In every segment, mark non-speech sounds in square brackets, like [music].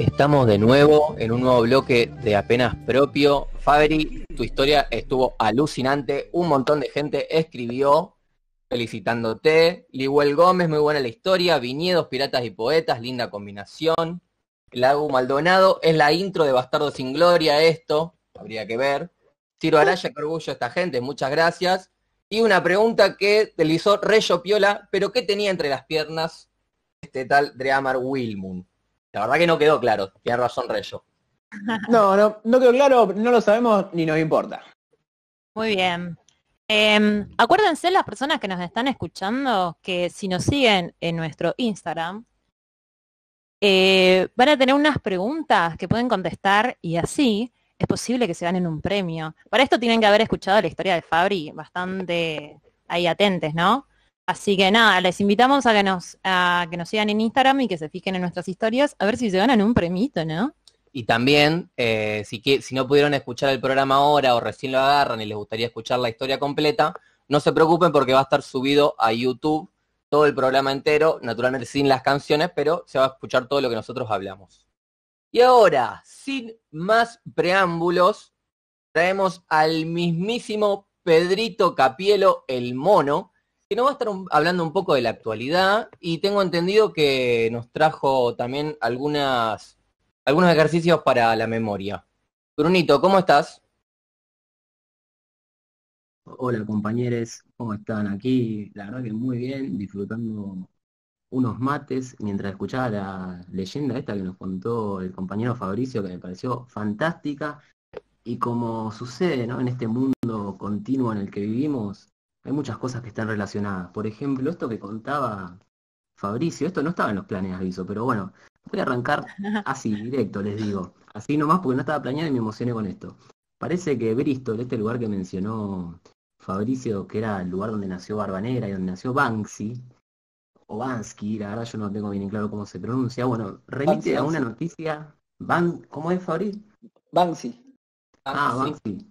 Estamos de nuevo en un nuevo bloque de apenas propio. Fabri, tu historia estuvo alucinante. Un montón de gente escribió felicitándote. Liwell Gómez, muy buena la historia. Viñedos, Piratas y Poetas, linda combinación. Lago Maldonado, es la intro de Bastardo sin Gloria esto, habría que ver. Tiro Araya, qué orgullo esta gente, muchas gracias. Y una pregunta que hizo Reyo Piola, pero ¿qué tenía entre las piernas este tal Dreamar Wilmund? La verdad que no quedó claro, tiene razón Reyo. No, no, no quedó claro, no lo sabemos ni nos importa. Muy bien. Em, acuérdense las personas que nos están escuchando que si nos siguen en nuestro Instagram, eh, van a tener unas preguntas que pueden contestar y así es posible que se ganen un premio. Para esto tienen que haber escuchado la historia de Fabri bastante ahí atentes, ¿no? Así que nada, les invitamos a que nos, a que nos sigan en Instagram y que se fijen en nuestras historias a ver si se ganan un premito, ¿no? Y también, eh, si, que, si no pudieron escuchar el programa ahora o recién lo agarran y les gustaría escuchar la historia completa, no se preocupen porque va a estar subido a YouTube todo el programa entero, naturalmente sin las canciones, pero se va a escuchar todo lo que nosotros hablamos. Y ahora, sin más preámbulos, traemos al mismísimo Pedrito Capielo, el mono, que nos va a estar hablando un poco de la actualidad y tengo entendido que nos trajo también algunas algunos ejercicios para la memoria. Brunito, ¿cómo estás? Hola compañeros, ¿cómo están? Aquí, la verdad que muy bien, disfrutando unos mates mientras escuchaba la leyenda esta que nos contó el compañero Fabricio, que me pareció fantástica. Y como sucede ¿no? en este mundo continuo en el que vivimos, hay muchas cosas que están relacionadas. Por ejemplo, esto que contaba Fabricio, esto no estaba en los planes de aviso, pero bueno, Voy a arrancar así, [laughs] directo, les digo. Así nomás porque no estaba planeado y me emocioné con esto. Parece que Bristol, este lugar que mencionó Fabricio, que era el lugar donde nació Barbanera y donde nació Banksy, o Bansky, la verdad yo no tengo bien claro cómo se pronuncia, bueno, remite a una noticia, Ban ¿cómo es Fabricio? Banksy. Ah, Banksy.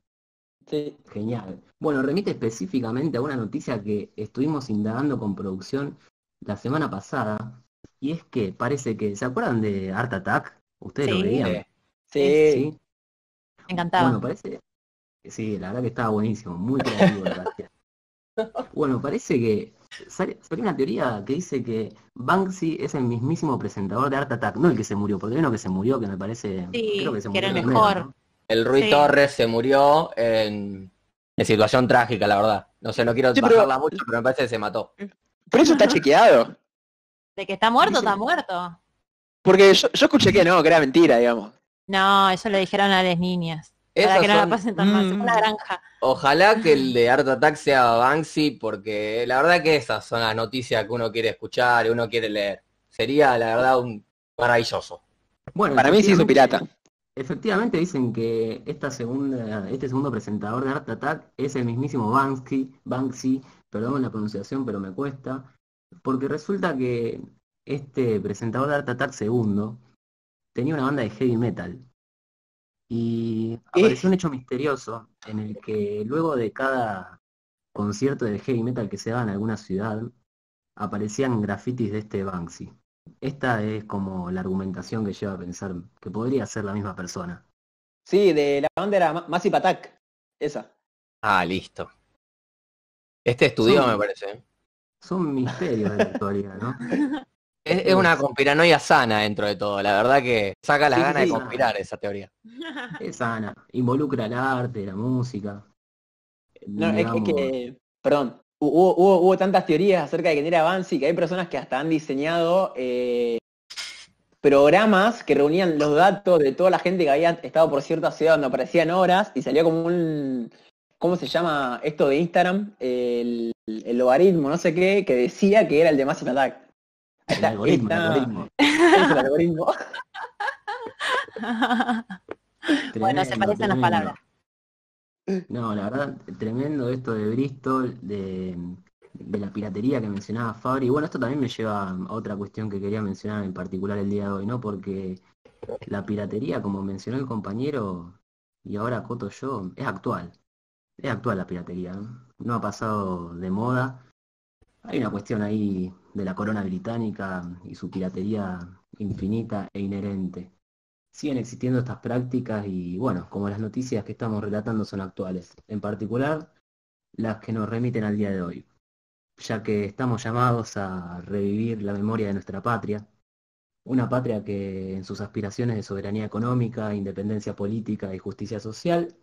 Sí. Genial. Bueno, remite específicamente a una noticia que estuvimos indagando con producción la semana pasada, y es que parece que, ¿se acuerdan de Art Attack? ¿Ustedes lo veían? Sí. sí. Me encantaba. Bueno, parece, sí, la verdad que estaba buenísimo, muy creativo, [laughs] Bueno, parece que salió una teoría que dice que Banksy es el mismísimo presentador de Art Attack, no el que se murió, porque hay uno que se murió que me parece, sí, creo que se que murió era el mejor. ¿no? El Rui Sí. Torres se murió en, en situación trágica, la verdad. No sé, no quiero Sí, pero- bajarla mucho, pero me parece que se mató. Pero eso está chequeado. De que está muerto, está muerto. Porque yo, yo escuché que no, que era mentira, digamos. No, eso le dijeron a las niñas. Para que no la pasen tan mal. Mm. Una granja. Ojalá que el de Art Attack sea Banksy, porque la verdad que esas son las noticias que uno quiere escuchar y uno quiere leer. Sería, la verdad, un maravilloso. Bueno, Para mí sí es un pirata. Efectivamente dicen que esta segunda, este segundo presentador de Art Attack es el mismísimo Banksy, Banksy, perdón la pronunciación, pero me cuesta, porque resulta que este presentador de Art Attack segundo tenía una banda de heavy metal. Y apareció un hecho misterioso en el que luego de cada concierto de heavy metal que se daba en alguna ciudad, aparecían grafitis de este Banksy. Esta es como la argumentación que lleva a pensar que podría ser la misma persona. Sí, de la banda era Ma- Massive Attack. Esa. Ah, listo. Este estudió, Son- me parece. ¿eh? Son misterios de la actualidad, ¿no? [laughs] Es, es una conspiranoia sana dentro de todo. La verdad que saca las Sí, ganas sí. de conspirar esa teoría. [laughs] Es sana, involucra el arte, la música. No, es, que, perdón, hubo, hubo, hubo tantas teorías acerca de quién era Banksy que hay personas que hasta han diseñado eh, programas que reunían los datos de toda la gente que había estado por cierta ciudad donde aparecían horas y salía como un, ¿cómo se llama esto de Instagram? El, el logaritmo, no sé qué, que decía que era el de Massive Attack. Ahí el está, algoritmo, el algoritmo. [laughs] es el algoritmo. [laughs] bueno, se Tremendo, parecen las palabras. No, la verdad, tremendo esto de Bristol, de, la piratería que mencionaba Fabri. Y bueno, esto también me lleva a otra cuestión que quería mencionar en particular el día de hoy, ¿no? Porque la piratería, como mencionó el compañero, y ahora Coto yo, es actual. Es actual la piratería. No ha pasado de moda. Hay una cuestión ahí de la corona británica y su piratería infinita e inherente. Siguen existiendo estas prácticas y bueno, como las noticias que estamos relatando son actuales, en particular las que nos remiten al día de hoy, ya que estamos llamados a revivir la memoria de nuestra patria, una patria que en sus aspiraciones de soberanía económica, independencia política y justicia social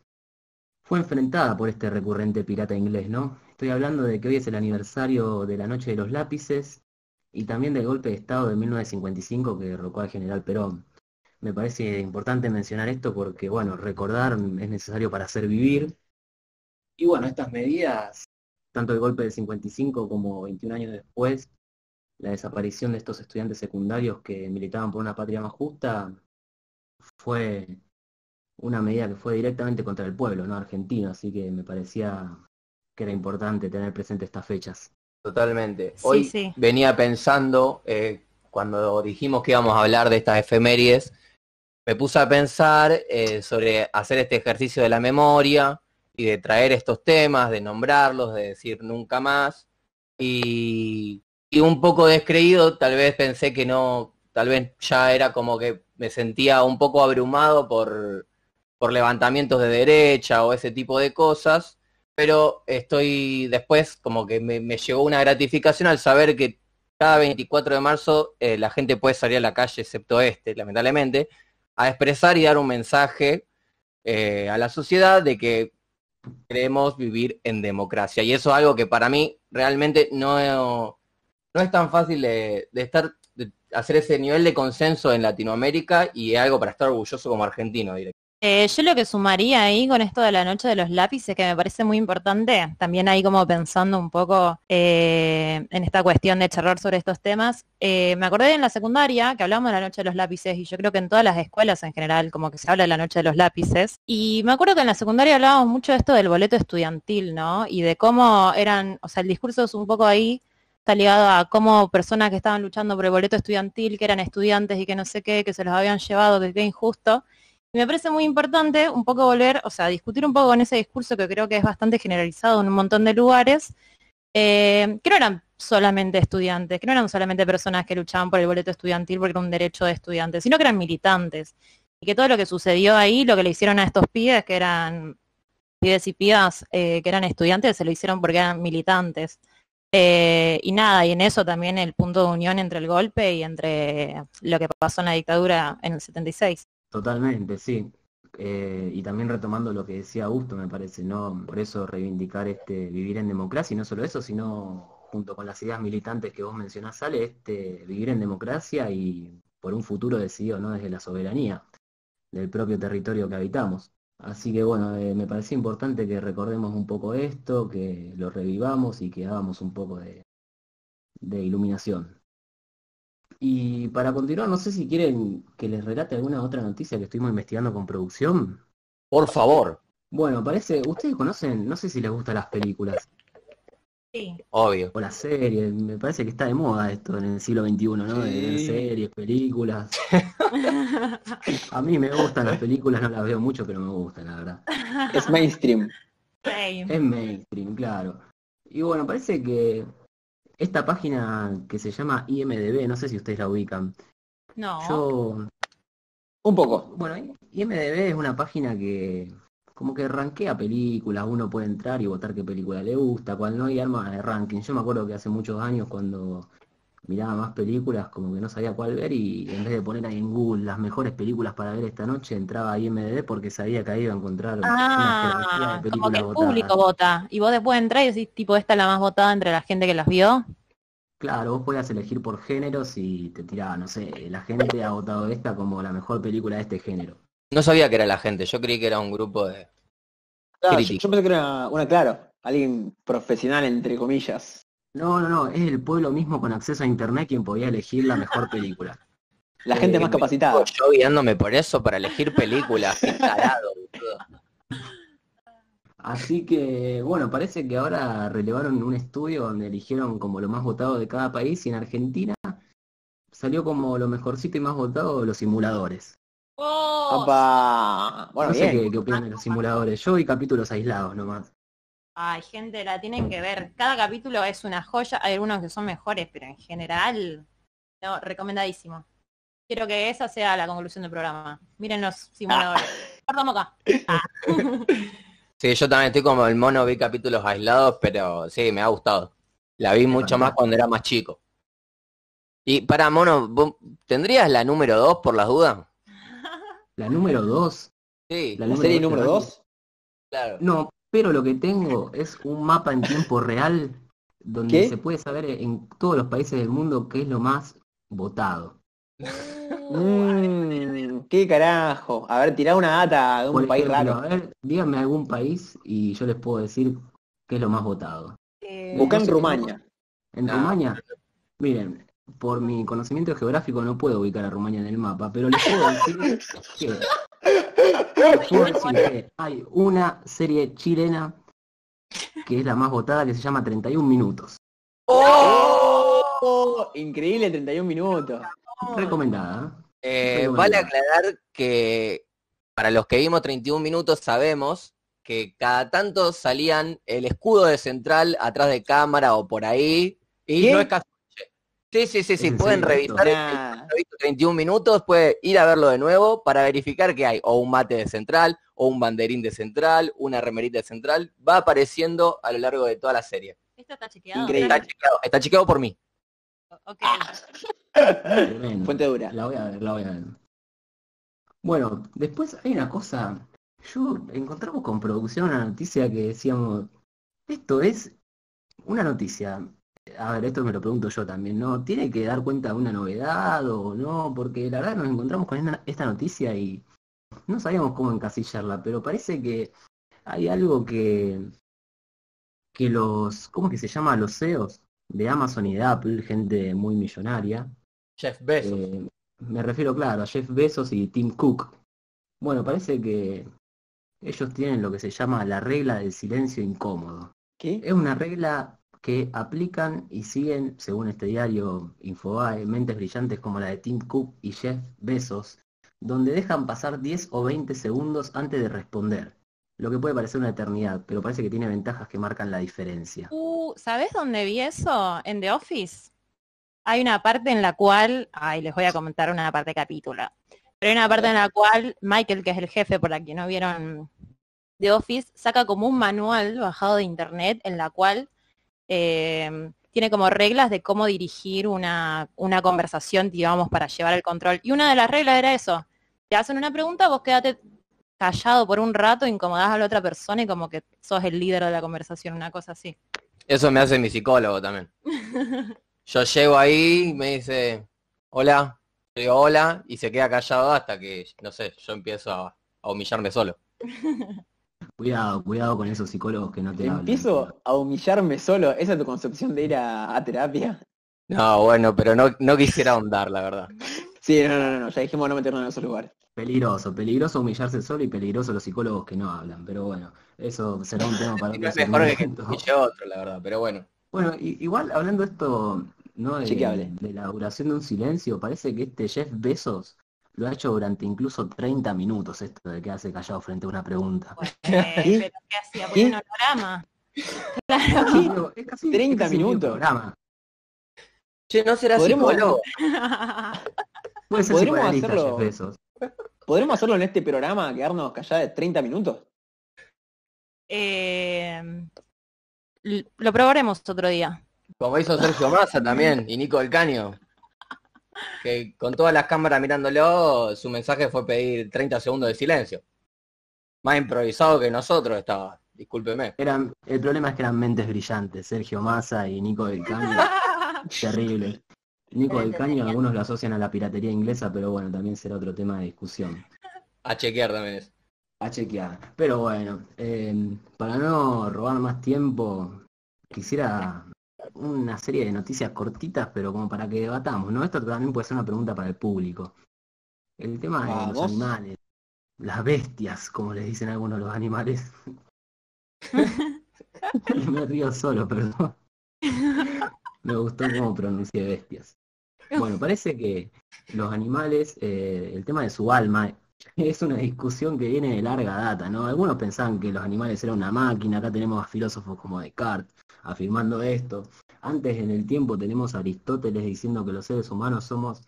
fue enfrentada por este recurrente pirata inglés, ¿no? Estoy hablando de que hoy es el aniversario de la Noche de los Lápices y también del golpe de Estado de 1955 que derrocó al general Perón. Me parece importante mencionar esto porque, bueno, recordar es necesario para hacer vivir. Y bueno, estas medidas, tanto el golpe del 55 como 21 años después, la desaparición de estos estudiantes secundarios que militaban por una patria más justa, fue una medida que fue directamente contra el pueblo, no argentino, así que me parecía que era importante tener presente estas fechas. Totalmente. Hoy venía pensando, eh, cuando dijimos que íbamos a hablar de estas efemérides, me puse a pensar eh, sobre hacer este ejercicio de la memoria y de traer estos temas, de nombrarlos, de decir nunca más. Y, un poco descreído, tal vez pensé que no, tal vez ya era como que me sentía un poco abrumado por, por levantamientos de derecha o ese tipo de cosas, pero estoy después como que me, llegó una gratificación al saber que cada 24 de marzo eh, la gente puede salir a la calle, excepto este, lamentablemente, a expresar y dar un mensaje eh, a la sociedad de que queremos vivir en democracia. Y eso es algo que para mí realmente no, no es tan fácil de, estar, de hacer ese nivel de consenso en Latinoamérica y es algo para estar orgulloso como argentino directamente. Eh, yo lo que sumaría ahí con esto de la noche de los lápices, que me parece muy importante, también ahí como pensando un poco eh, en esta cuestión de charlar sobre estos temas, eh, me acordé en la secundaria que hablamos de la noche de los lápices y yo creo que en todas las escuelas en general como que se habla de la noche de los lápices. Y me acuerdo que en la secundaria hablábamos mucho de esto del boleto estudiantil, ¿no? Y de cómo eran, o sea, el discurso es un poco ahí está ligado a cómo personas que estaban luchando por el boleto estudiantil, que eran estudiantes y que no sé qué, que se los habían llevado, que qué injusto. Y me parece muy importante un poco volver, o sea, discutir un poco con ese discurso que creo que es bastante generalizado en un montón de lugares, eh, que no eran solamente estudiantes, que no eran solamente personas que luchaban por el boleto estudiantil porque era un derecho de estudiantes, sino que eran militantes. Y que todo lo que sucedió ahí, lo que le hicieron a estos pibes, que eran pibes y pibas eh, que eran estudiantes, se lo hicieron porque eran militantes. Eh, y nada, y en eso también el punto de unión entre el golpe y entre lo que pasó en la dictadura en el 76. Totalmente, sí. Eh, y también retomando lo que decía Augusto, me parece, ¿no? Por eso reivindicar este vivir en democracia, y no solo eso, sino junto con las ideas militantes que vos mencionás, sale este vivir en democracia y por un futuro decidido, ¿no? Desde la soberanía del propio territorio que habitamos. Así que bueno, eh, me parecía importante que recordemos un poco esto, que lo revivamos y que hagamos un poco de iluminación. Y para continuar, no sé si quieren que les relate alguna otra noticia que estuvimos investigando con producción. Por favor. Bueno, parece, ustedes conocen, no sé si les gustan las películas. Obvio. O la serie, me parece que está de moda esto en el siglo XXI, ¿no? De series, películas. [laughs] A mí me gustan las películas, no las veo mucho, pero me gustan, la verdad. Es mainstream. Es mainstream, claro. Y bueno, parece que esta página que se llama IMDB, no sé si ustedes la ubican. No. Yo... Un poco. Bueno, IMDB es una página que como que rankea películas, uno puede entrar y votar qué película le gusta, cual no hay arma de ranking. Yo me acuerdo que hace muchos años cuando miraba más películas, como que no sabía cuál ver y en vez de poner ahí en Google las mejores películas para ver esta noche, entraba a IMDb porque sabía que ahí iba a encontrar ah, de como que el público vota y vos después entrar y decís tipo esta es la más votada entre la gente que las vio. Claro, vos podías elegir por géneros y te tiraba, no sé, la gente ha votado esta como la mejor película de este género. No sabía que era la gente, yo creí que era un grupo de... Claro, yo, pensé que era una, claro, alguien profesional, entre comillas. No, no, no, es el pueblo mismo con acceso a internet quien podía elegir la mejor [laughs] película. La gente más capacitada. Yo guiándome por eso, para elegir películas, Así que, bueno, parece que ahora relevaron un estudio donde eligieron como lo más votado de cada país y en Argentina salió como lo mejorcito y más votado los simuladores. Oh. Bueno, no sé qué, opinan de los simuladores. Yo vi capítulos aislados nomás. Ay, gente, la tienen que ver. Cada capítulo es una joya. Hay algunos que son mejores, pero en general, no, recomendadísimo. Quiero que esa sea la conclusión del programa. Miren los simuladores. [laughs] Perdón acá. Ah. [laughs] Sí, yo también estoy como el mono, vi capítulos aislados, pero sí, me ha gustado. La vi mucho más cuando era más chico. Y para mono, ¿vos ¿tendrías la número 2 por las dudas? La número 2. Sí, ¿La serie número dos 2? claro. No, pero lo que tengo es un mapa en tiempo real donde ¿Qué? se puede saber en todos los países del mundo qué es lo más votado. Mmm, qué carajo. A ver, tirá una data de un Por país ejemplo, raro. a ver, díganme algún país y yo les puedo decir qué es lo más votado. Eh, Buscá en Rumania. En. Rumania, miren, por mi conocimiento geográfico no puedo ubicar a Rumania en el mapa, pero les puedo decir [laughs] que, que hay una serie chilena que es la más votada que se llama 31 minutos. ¡Oh! Increíble, 31 minutos. Recomendada. Eh, Pero vale aclarar que para los que vimos 31 minutos sabemos que cada tanto salían el escudo de central atrás de cámara o por ahí. Y ¿Qué? no es casual. Sí, sí, sí, sí, en pueden revisar el Nah. ha visto 31 minutos, puede ir a verlo de nuevo para verificar que hay o un mate de central, o un banderín de central, una remerita de central, va apareciendo a lo largo de toda la serie. Esto está chequeado. Increíble. Está chequeado, está chequeado por mí. Ok. Tremendo. Fuente dura. La voy a ver, la voy a ver. Bueno, después hay una cosa. Yo encontramos con producción una noticia que decíamos, esto es una noticia. A ver, esto me lo pregunto yo también, ¿no? ¿Tiene que dar cuenta de una novedad o no? Porque la verdad nos encontramos con esta- esta noticia y no sabíamos cómo encasillarla, pero parece que hay algo que, que los, ¿cómo que se llama? Los CEOs de Amazon y de Apple, gente muy millonaria, Jeff Bezos. eh, me refiero, claro, a Jeff Bezos y Tim Cook. Bueno, parece que ellos tienen lo que se llama la regla del silencio incómodo. ¿Qué? Es una regla que aplican y siguen, según este diario Infobae, mentes brillantes como la de Tim Cook y Jeff Bezos, donde dejan pasar 10 o 20 segundos antes de responder. Lo que puede parecer una eternidad, pero parece que tiene ventajas que marcan la diferencia. Uh, ¿Sabes dónde vi eso? En The Office. Hay una parte en la cual, ay, les voy a comentar una parte de capítulo. Pero hay una parte en la cual Michael, que es el jefe, por la que no vieron The Office, saca como un manual bajado de internet en la cual eh, tiene como reglas de cómo dirigir una, una conversación, digamos, para llevar el control. Y una de las reglas era eso. Te hacen una pregunta, vos quédate callado por un rato, incomodás a la otra persona y como que sos el líder de la conversación, una cosa así. Eso me hace mi psicólogo también. Yo llego ahí, me dice, hola, yo digo hola, y se queda callado hasta que, no sé, yo empiezo a, a humillarme solo. [laughs] Cuidado, cuidado con esos psicólogos que no te hablan. Empiezo a humillarme solo. ¿Esa es tu concepción de ir a, a terapia? No, bueno, pero no, no quisiera ahondar, la verdad. [laughs] Sí, no, no, no, no, ya dijimos no meternos en esos lugares. Peligroso, peligroso humillarse solo y peligroso los psicólogos que no hablan, pero bueno, eso será un tema para [laughs] No otro es mejor que a otro, la verdad, pero bueno. [laughs] Bueno, igual hablando esto, ¿no? De, de la duración de un silencio, parece que este Jeff Bezos lo ha hecho durante incluso 30 minutos esto de quedarse callado frente a una pregunta. [laughs] Bueno, eh, pero ¿qué hacía? ¿Qué? Poner un holograma. [laughs] Claro. ¿Qué? Digo, es casi, 30 es casi minutos. programa. Che, ¿no será ¿Podremos- psicólogo? [laughs] Puede ser Podremos hacerlo-. ¿Podremos hacerlo en este programa, quedarnos callados de 30 minutos? Eh, lo probaremos otro día. Como hizo Sergio Massa también, y Nico del Caño. Que con todas las cámaras mirándolo, su mensaje fue pedir 30 segundos de silencio. Más improvisado que nosotros estaba, discúlpeme. Eran, el problema es que eran mentes brillantes, Sergio Massa y Nico del Caño, [laughs] terrible. Nico del Caño algunos lo asocian a la piratería inglesa, pero bueno, también será otro tema de discusión. A chequear también eso. A chequear. Pero bueno, eh, para no robar más tiempo, quisiera una serie de noticias cortitas, pero como para que debatamos, ¿no? Esto también puede ser una pregunta para el público. El tema de los Vamos. animales, las bestias, como les dicen algunos los animales. [laughs] Me río solo, perdón. Me gustó cómo pronuncié bestias. Bueno, parece que los animales, eh, el tema de su alma, es una discusión que viene de larga data, ¿no? Algunos pensaban que los animales eran una máquina, acá tenemos a filósofos como Descartes afirmando esto. Antes en el tiempo tenemos a Aristóteles diciendo que los seres humanos somos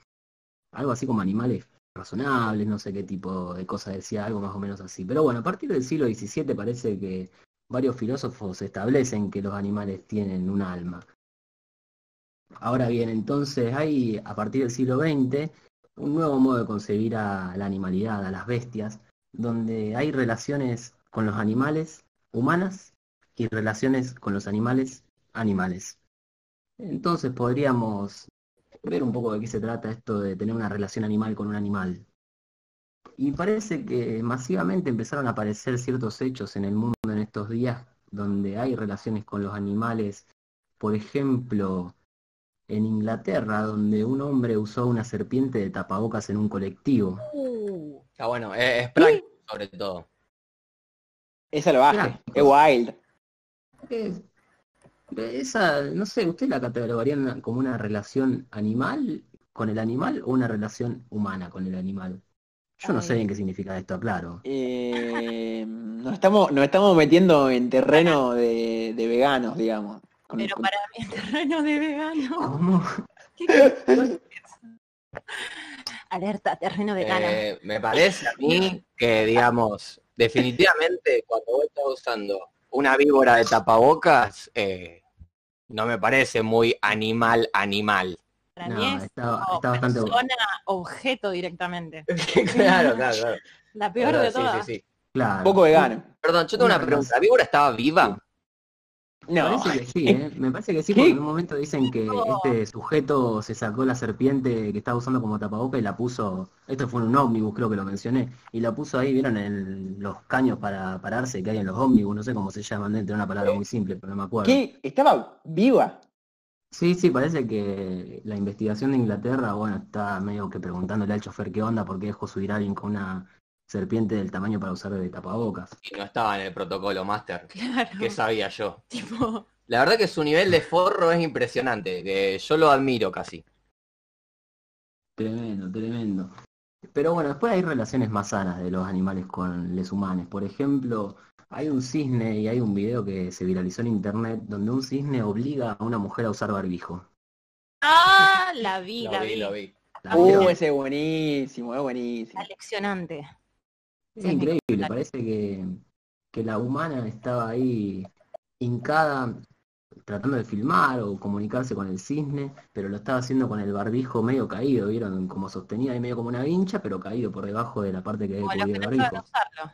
algo así como animales razonables, no sé qué tipo de cosa decía, algo más o menos así. Pero bueno, a partir del siglo XVII parece que varios filósofos establecen que los animales tienen un alma. Ahora bien, entonces hay a partir del siglo XX un nuevo modo de concebir a la animalidad, a las bestias, donde hay relaciones con los animales humanas y relaciones con los animales animales. Entonces podríamos ver un poco de qué se trata esto de tener una relación animal con un animal. Y parece que masivamente empezaron a aparecer ciertos hechos en el mundo en estos días donde hay relaciones con los animales. Por ejemplo, en Inglaterra, donde un hombre usó una serpiente de tapabocas en un colectivo. Uh, está bueno, es, es práctico sobre todo. Es salvaje, es wild. Es- esa, no sé, ¿usted la catalogaría una- como una relación animal con el animal o una relación humana con el animal? Yo no sé bien qué significa esto, claro. Eh, nos, estamos, nos estamos metiendo en terreno de, de veganos, digamos. Con- Pero para mí el terreno de vegano. ¿Cómo? ¿Qué [laughs] qué- Alerta, terreno vegano. Eh, me parece a mí que, digamos, definitivamente cuando vos estás usando una víbora de tapabocas, eh, no me parece muy animal, animal. para No, mí es está, como está bastante... persona objeto directamente. [laughs] claro, claro, claro. [laughs] La peor de Sí, sí, todas. sí. Claro. poco vegano. Perdón, yo tengo una Una pregunta. ¿La víbora estaba viva? No, Parece que sí, ¿eh? Me parece que sí, porque en un momento dicen que este sujeto se sacó la serpiente que estaba usando como tapaboca y la puso, esto fue en un ómnibus, creo que lo mencioné, y la puso ahí, vieron, en los caños para pararse que hay en los ómnibus, no sé cómo se llaman, dentro de una palabra muy simple, pero no me acuerdo. ¿qué? ¿Estaba viva? Sí, sí, parece que la investigación de Inglaterra, bueno, está medio que preguntándole al chofer qué onda, por qué dejó subir a alguien con una serpiente del tamaño para usar de tapabocas. Y no estaba en el protocolo Master. [laughs] Claro. ¿Qué sabía yo? Tipo, La verdad que su nivel de forro es impresionante, que yo lo admiro casi. Tremendo, tremendo. Pero bueno, después hay relaciones más sanas de los animales con los humanos. Por ejemplo, hay un cisne y hay un video que se viralizó en internet donde un cisne obliga a una mujer a usar barbijo. ah, la vi, Lo la vi, vi. lo vi. ¿La Uh, vieron? ese es buenísimo, es buenísimo. Aleccionante. Es Sí, increíble, parece que, que la humana estaba ahí hincada tratando de filmar o comunicarse con el cisne, pero lo estaba haciendo con el barbijo medio caído, vieron como sostenía ahí medio como una vincha, pero caído por debajo de la parte que Como los que no barbijo. saben usarlo.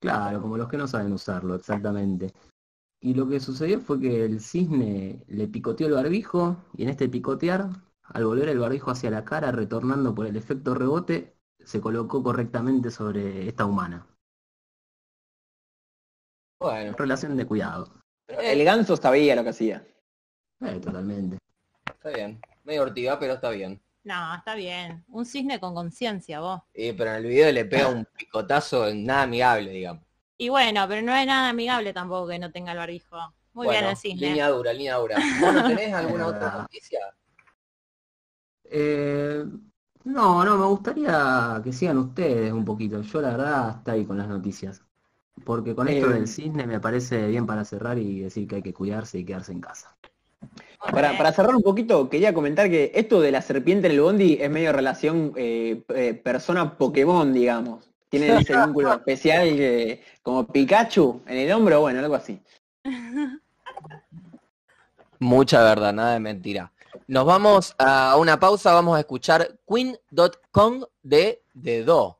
Claro, como los que no saben usarlo, exactamente. Y lo que sucedió fue que el cisne le picoteó el barbijo y en este picotear, al volver el barbijo hacia la cara, retornando por el efecto rebote, se colocó correctamente sobre esta humana. Bueno, Relación de cuidado. El ganso sabía lo que hacía. Eh, totalmente. está bien. Medio ortiga, pero está bien. No, está bien. Un cisne con conciencia, vos. Y, pero en el video le pega un picotazo en nada amigable, digamos. Y bueno, pero no es nada amigable tampoco que no tenga el barbijo. Muy Bueno, bien el cisne. Línea dura, línea dura. ¿Vos no tenés alguna [laughs] otra noticia? Eh, no, no, me gustaría que sigan ustedes un poquito. Yo la verdad hasta ahí con las noticias. Porque con esto Eh, del cisne me parece bien para cerrar y decir que hay que cuidarse y quedarse en casa. Para, cerrar un poquito, quería comentar que esto de la serpiente en el bondi es medio relación eh, eh, persona Pokémon, digamos. Tiene ese vínculo especial que, como Pikachu en el hombro, bueno, algo así. [laughs] Mucha verdad, nada de mentira. Nos vamos a una pausa, vamos a escuchar Queen.com de The Do.